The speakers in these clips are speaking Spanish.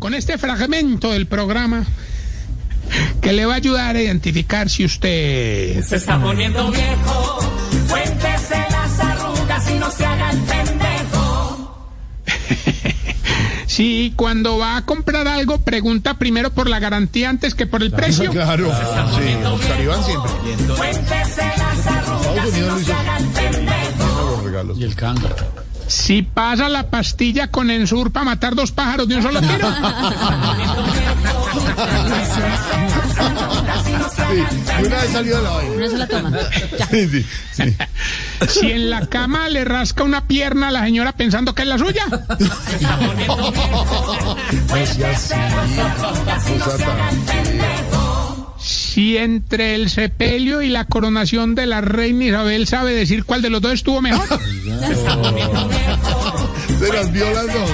con este fragmento del programa que le va a ayudar a identificar si usted... Se está poniendo viejo, cuéntese las arrugas y no se haga el pendejo. Si cuando va a comprar algo pregunta primero por la garantía antes que por el precio. Claro, sí, Oscar Iván siempre. Cuéntese las arrugas y no se haga el pendejo. Y el canga. Si pasa la pastilla con Ensur para matar dos pájaros de un solo tiro. Sí, una vez salió de la vaina. Una sola toma. Ya. Sí, sí, sí. Si en la cama le rasca una pierna a la señora pensando que es la suya. Si entre el sepelio y la coronación de la reina Isabel sabe decir cuál de los dos estuvo mejor. Se las vio las dos.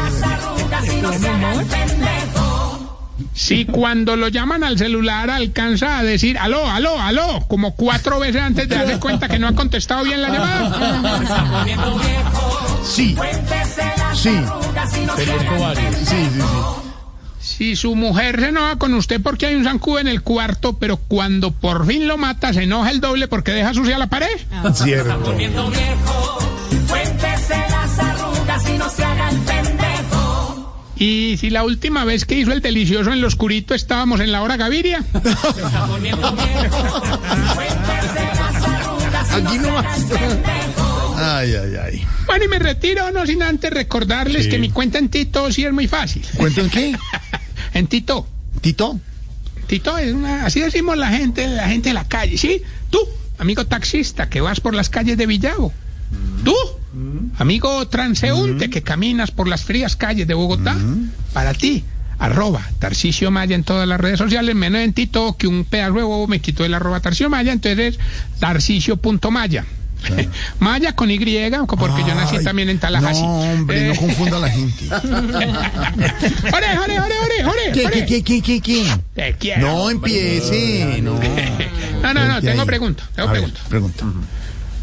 Si cuando lo llaman al celular alcanza a decir aló, aló, aló, como cuatro veces antes de darse cuenta que no ha contestado bien la llamada. Sí. Sí, sí, sí. Si su mujer se enoja con usted porque hay un zancudo en el cuarto, pero cuando por fin lo mata se enoja el doble porque deja sucia la pared. Cierto. Y no se haga el pendejo. Y si la última vez que hizo el delicioso en lo oscurito estábamos en la hora Gaviria. Aquí nomás. Ay, ay, ay. Bueno, y me retiro, no sin antes recordarles que mi cuenta en Tito sí es muy fácil. ¿Cuentan qué? En Tito. ¿Tito? Tito es una, así decimos la gente, la gente de la calle, ¿sí? Tú, amigo taxista, que vas por las calles de Villavo. Amigo transeúnte, que caminas por las frías calles de Bogotá. Para ti, arroba Tarcisio Maya en todas las redes sociales, menos en Tito, que un pedazo de me quitó el arroba Tarcisio Maya, entonces es tarcisio.maya. Maya con Y, porque yo nací también en Tallahassee. No, hombre, Eh, no confunda a la gente. ¡Ore, ore, ore, ore, ore! ¿Qué, ore! qué, qué, qué, qué? Te quiero. No empiece. No, No, no, no, ¿Qué tengo pregunta, tengo A ver, pregunta. pregunta.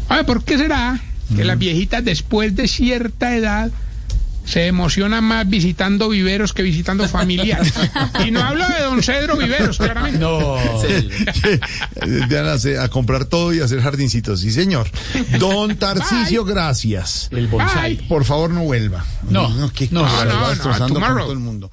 A ver, ¿por qué será que las viejitas después de cierta edad se emocionan más visitando viveros que visitando familiares? y no hablo de don Cedro Viveros, claramente. No. A, comprar todo y hacer jardincitos. Sí, señor. Don Tarcisio, gracias. El bonsai. Bye. Por favor, no vuelva. No, no, no, no, todo el mundo.